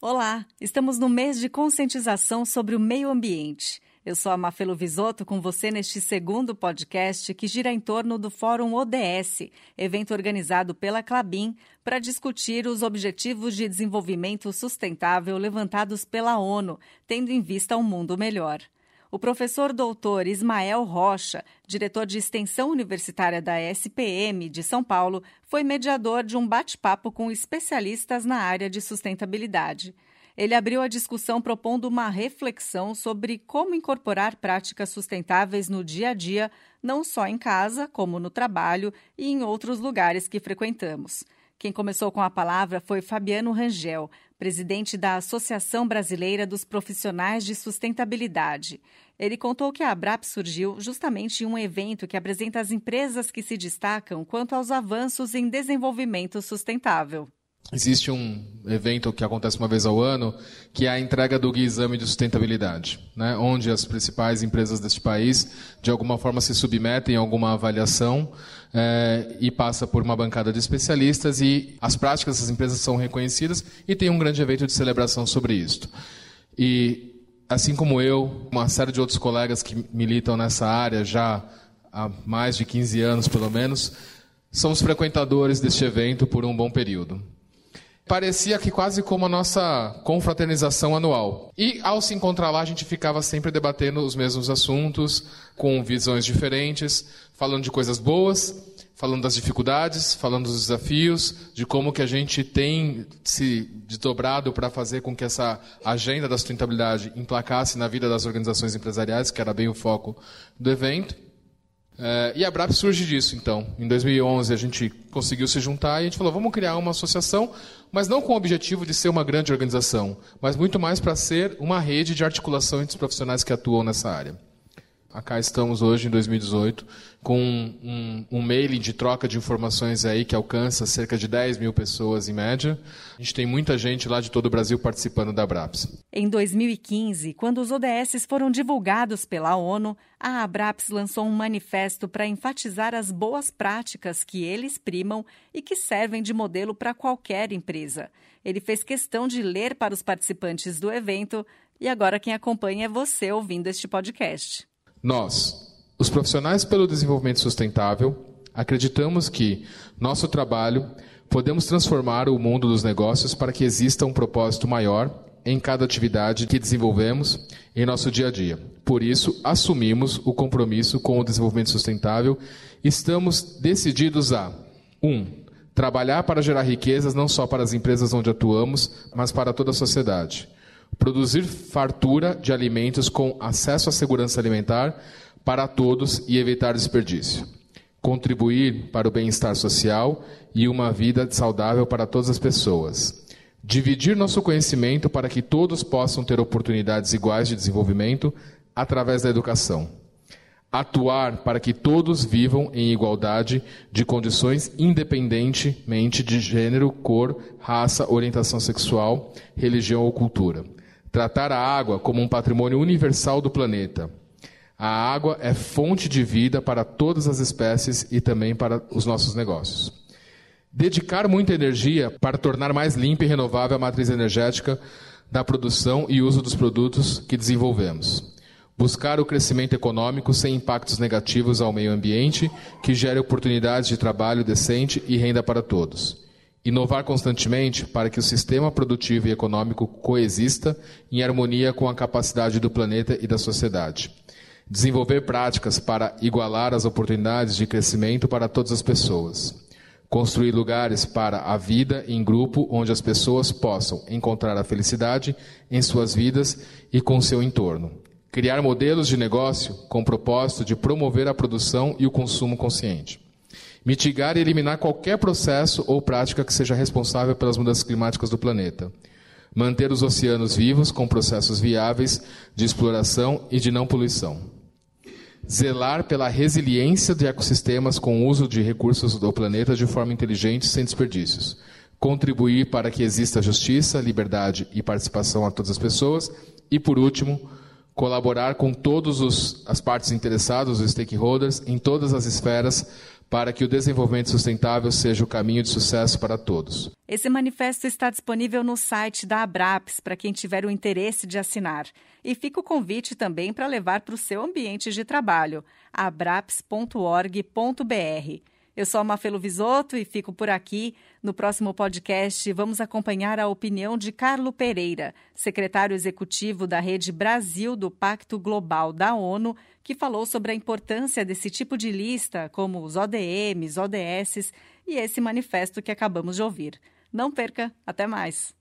Olá, estamos no mês de conscientização sobre o meio ambiente. Eu sou a Mafelo Visoto com você neste segundo podcast que gira em torno do Fórum ODS, evento organizado pela Clabin para discutir os Objetivos de Desenvolvimento Sustentável levantados pela ONU, tendo em vista um mundo melhor. O professor doutor Ismael Rocha, diretor de extensão universitária da SPM de São Paulo, foi mediador de um bate-papo com especialistas na área de sustentabilidade. Ele abriu a discussão propondo uma reflexão sobre como incorporar práticas sustentáveis no dia a dia, não só em casa, como no trabalho e em outros lugares que frequentamos. Quem começou com a palavra foi Fabiano Rangel, presidente da Associação Brasileira dos Profissionais de Sustentabilidade. Ele contou que a ABRAP surgiu justamente em um evento que apresenta as empresas que se destacam quanto aos avanços em desenvolvimento sustentável. Existe um evento que acontece uma vez ao ano, que é a entrega do Guia Exame de Sustentabilidade, né, onde as principais empresas deste país, de alguma forma, se submetem a alguma avaliação é, e passa por uma bancada de especialistas e as práticas dessas empresas são reconhecidas e tem um grande evento de celebração sobre isso. E, assim como eu, uma série de outros colegas que militam nessa área já há mais de 15 anos, pelo menos, somos frequentadores deste evento por um bom período parecia que quase como a nossa confraternização anual. E ao se encontrar lá, a gente ficava sempre debatendo os mesmos assuntos, com visões diferentes, falando de coisas boas, falando das dificuldades, falando dos desafios, de como que a gente tem se desdobrado para fazer com que essa agenda da sustentabilidade emplacasse na vida das organizações empresariais, que era bem o foco do evento. É, e a BRAP surge disso, então. Em 2011 a gente conseguiu se juntar e a gente falou, vamos criar uma associação, mas não com o objetivo de ser uma grande organização, mas muito mais para ser uma rede de articulação entre os profissionais que atuam nessa área. Acá estamos hoje, em 2018, com um, um, mailing de troca de informações aí que alcança cerca de 10 mil pessoas em média. A gente tem muita gente lá de todo o Brasil participando da Abraps. Em 2015, quando os ODS foram divulgados pela ONU, a Abraps lançou um manifesto para enfatizar as boas práticas que eles primam e que servem de modelo para qualquer empresa. Ele fez questão de ler para os participantes do evento e agora quem acompanha é você ouvindo este podcast. Nós, os profissionais pelo desenvolvimento sustentável, acreditamos que nosso trabalho podemos transformar o mundo dos negócios para que exista um propósito maior em cada atividade que desenvolvemos em nosso dia a dia. Por isso, assumimos o compromisso com o desenvolvimento sustentável. Estamos decididos a 1. Um, trabalhar para gerar riquezas não só para as empresas onde atuamos, mas para toda a sociedade produzir fartura de alimentos com acesso à segurança alimentar para todos e evitar desperdício, contribuir para o bem-estar social e uma vida saudável para todas as pessoas, dividir nosso conhecimento para que todos possam ter oportunidades iguais de desenvolvimento através da educação. Atuar para que todos vivam em igualdade de condições, independentemente de gênero, cor, raça, orientação sexual, religião ou cultura Tratar a água como um patrimônio universal do planeta. A água é fonte de vida para todas as espécies e também para os nossos negócios. Dedicar muita energia para tornar mais limpa e renovável a matriz energética da produção e uso dos produtos que desenvolvemos. Buscar o crescimento econômico sem impactos negativos ao meio ambiente, que gere oportunidades de trabalho decente e renda para todos Inovar constantemente para que o sistema produtivo e econômico coexista em harmonia com a capacidade do planeta e da sociedade. Desenvolver práticas para igualar as oportunidades de crescimento para todas as pessoas. Construir lugares para a vida em grupo onde as pessoas possam encontrar a felicidade em suas vidas e com seu entorno. Criar modelos de negócio com o propósito de promover a produção e o consumo consciente Mitigar e eliminar qualquer processo ou prática que seja responsável pelas mudanças climáticas do planeta. Manter os oceanos vivos com processos viáveis de exploração e de não poluição. Zelar pela resiliência de ecossistemas com o uso de recursos do planeta de forma inteligente sem desperdícios. Contribuir para que exista justiça, liberdade e participação a todas as pessoas. E, por último, colaborar com todas as partes interessadas, os stakeholders, em todas as esferas, para que o desenvolvimento sustentável seja o caminho de sucesso para todos. Esse manifesto está disponível no site da Abraps para quem tiver o interesse de assinar. E fica o convite também para levar para o seu ambiente de trabalho, abraps.org.br. Eu sou a Mafelo Visoto e fico por aqui. No próximo podcast, vamos acompanhar a opinião de Carlo Pereira, secretário executivo da Rede Brasil do Pacto Global da ONU, que falou sobre a importância desse tipo de lista, como os ODMs, ODS e esse manifesto que acabamos de ouvir. Não perca, até mais!